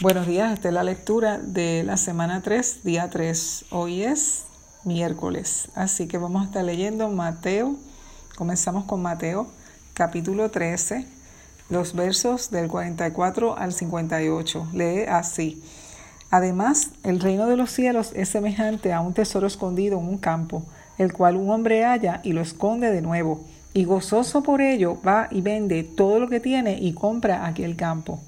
Buenos días, esta es la lectura de la semana 3, día 3. Hoy es miércoles, así que vamos a estar leyendo Mateo. Comenzamos con Mateo, capítulo 13, los versos del 44 al 58. Lee así. Además, el reino de los cielos es semejante a un tesoro escondido en un campo, el cual un hombre halla y lo esconde de nuevo, y gozoso por ello va y vende todo lo que tiene y compra aquel campo.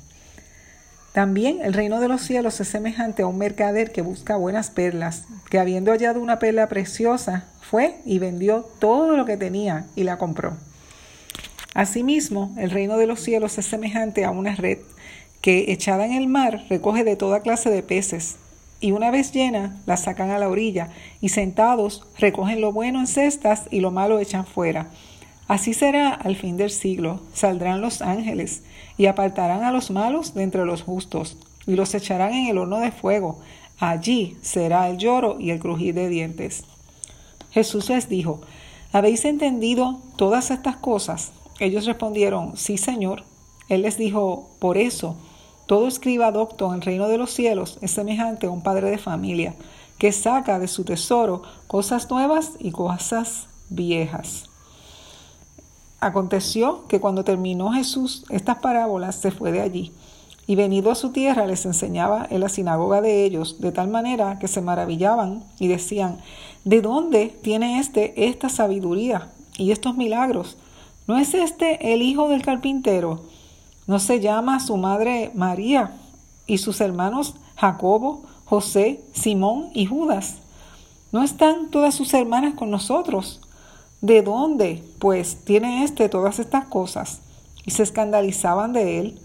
También el reino de los cielos es semejante a un mercader que busca buenas perlas, que habiendo hallado una perla preciosa, fue y vendió todo lo que tenía y la compró. Asimismo, el reino de los cielos es semejante a una red que, echada en el mar, recoge de toda clase de peces, y una vez llena, la sacan a la orilla, y sentados recogen lo bueno en cestas y lo malo echan fuera. Así será al fin del siglo. Saldrán los ángeles y apartarán a los malos de entre los justos y los echarán en el horno de fuego. Allí será el lloro y el crujir de dientes. Jesús les dijo, ¿habéis entendido todas estas cosas? Ellos respondieron, sí, Señor. Él les dijo, por eso, todo escriba docto en el reino de los cielos es semejante a un padre de familia, que saca de su tesoro cosas nuevas y cosas viejas. Aconteció que cuando terminó Jesús estas parábolas se fue de allí, y venido a su tierra les enseñaba en la sinagoga de ellos, de tal manera que se maravillaban y decían, ¿de dónde tiene éste esta sabiduría y estos milagros? ¿No es este el hijo del carpintero? ¿No se llama su madre María y sus hermanos Jacobo, José, Simón y Judas? ¿No están todas sus hermanas con nosotros? ¿De dónde, pues, tiene éste todas estas cosas? Y se escandalizaban de él.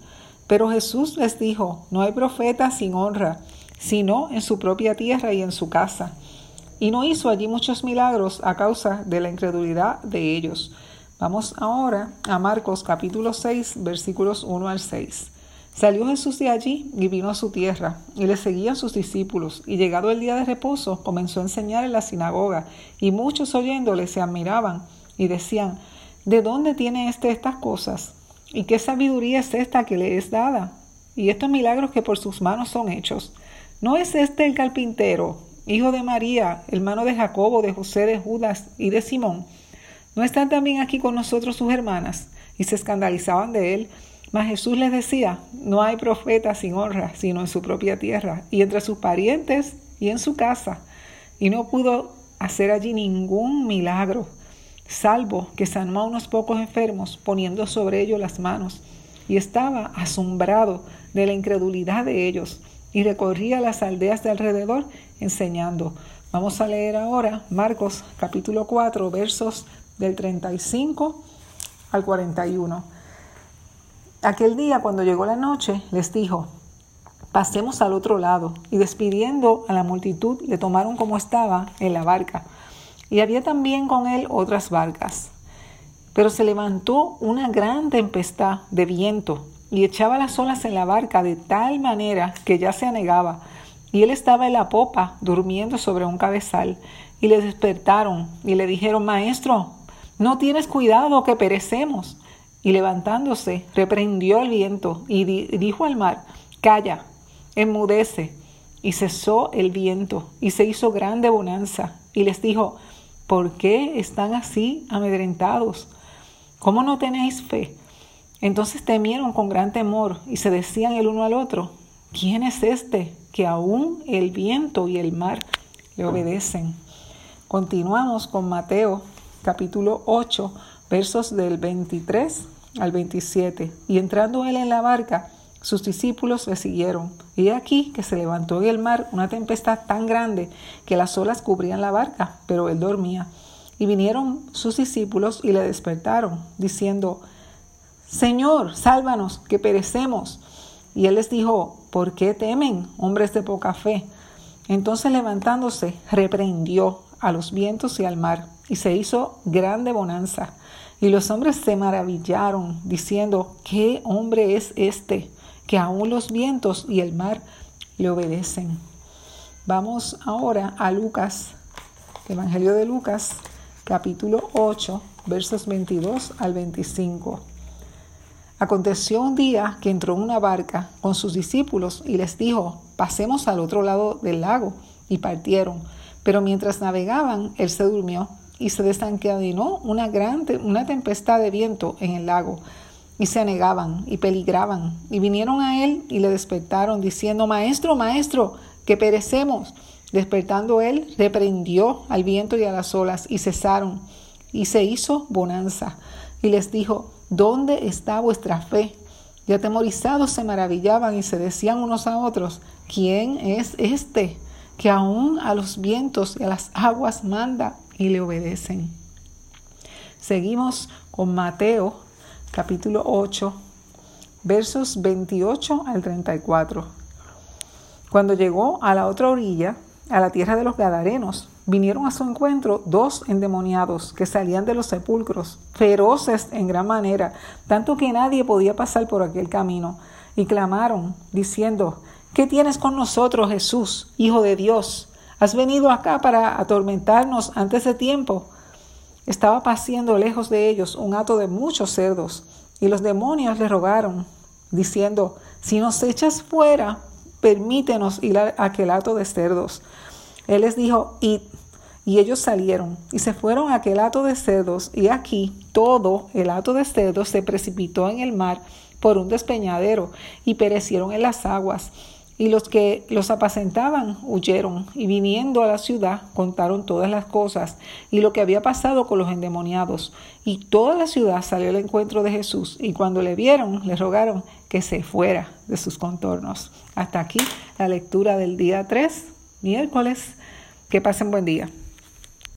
Pero Jesús les dijo, no hay profeta sin honra, sino en su propia tierra y en su casa. Y no hizo allí muchos milagros a causa de la incredulidad de ellos. Vamos ahora a Marcos capítulo 6, versículos 1 al 6. Salió Jesús de allí y vino a su tierra, y le seguían sus discípulos, y llegado el día de reposo comenzó a enseñar en la sinagoga, y muchos oyéndole se admiraban y decían, ¿de dónde tiene éste estas cosas? ¿Y qué sabiduría es esta que le es dada? Y estos milagros que por sus manos son hechos. ¿No es este el carpintero, hijo de María, hermano de Jacobo, de José, de Judas y de Simón? ¿No están también aquí con nosotros sus hermanas? Y se escandalizaban de él. Mas Jesús les decía, no hay profeta sin honra, sino en su propia tierra, y entre sus parientes y en su casa. Y no pudo hacer allí ningún milagro, salvo que sanó a unos pocos enfermos, poniendo sobre ellos las manos. Y estaba asombrado de la incredulidad de ellos, y recorría las aldeas de alrededor enseñando. Vamos a leer ahora Marcos capítulo 4, versos del 35 al 41. Aquel día, cuando llegó la noche, les dijo, pasemos al otro lado, y despidiendo a la multitud, le tomaron como estaba en la barca. Y había también con él otras barcas. Pero se levantó una gran tempestad de viento y echaba las olas en la barca de tal manera que ya se anegaba. Y él estaba en la popa, durmiendo sobre un cabezal. Y le despertaron y le dijeron, Maestro, no tienes cuidado que perecemos. Y levantándose, reprendió el viento y dijo al mar, Calla, enmudece. Y cesó el viento y se hizo grande bonanza. Y les dijo, ¿por qué están así amedrentados? ¿Cómo no tenéis fe? Entonces temieron con gran temor y se decían el uno al otro, ¿quién es este que aún el viento y el mar le obedecen? Continuamos con Mateo capítulo 8 versos del 23 al 27. Y entrando él en la barca, sus discípulos le siguieron. Y aquí que se levantó en el mar una tempestad tan grande que las olas cubrían la barca, pero él dormía. Y vinieron sus discípulos y le despertaron, diciendo, Señor, sálvanos, que perecemos. Y él les dijo, ¿por qué temen, hombres de poca fe? Entonces levantándose, reprendió a los vientos y al mar, y se hizo grande bonanza. Y los hombres se maravillaron, diciendo, ¿qué hombre es este que aún los vientos y el mar le obedecen? Vamos ahora a Lucas, Evangelio de Lucas, capítulo 8, versos 22 al 25. Aconteció un día que entró en una barca con sus discípulos y les dijo, pasemos al otro lado del lago, y partieron. Pero mientras navegaban, él se durmió y se desencadenó una gran una tempestad de viento en el lago y se anegaban y peligraban y vinieron a él y le despertaron diciendo maestro maestro que perecemos despertando él reprendió al viento y a las olas y cesaron y se hizo bonanza y les dijo ¿dónde está vuestra fe? y atemorizados se maravillaban y se decían unos a otros ¿quién es este que aún a los vientos y a las aguas manda y le obedecen. Seguimos con Mateo capítulo 8, versos 28 al 34. Cuando llegó a la otra orilla, a la tierra de los Gadarenos, vinieron a su encuentro dos endemoniados que salían de los sepulcros, feroces en gran manera, tanto que nadie podía pasar por aquel camino, y clamaron, diciendo, ¿Qué tienes con nosotros, Jesús, Hijo de Dios? ¿Has venido acá para atormentarnos antes de tiempo? Estaba paciendo lejos de ellos un hato de muchos cerdos, y los demonios le rogaron, diciendo, si nos echas fuera, permítenos ir a aquel hato de cerdos. Él les dijo, id. Y ellos salieron y se fueron a aquel hato de cerdos, y aquí todo el hato de cerdos se precipitó en el mar por un despeñadero, y perecieron en las aguas. Y los que los apacentaban huyeron y viniendo a la ciudad contaron todas las cosas y lo que había pasado con los endemoniados. Y toda la ciudad salió al encuentro de Jesús y cuando le vieron le rogaron que se fuera de sus contornos. Hasta aquí la lectura del día 3, miércoles. Que pasen buen día.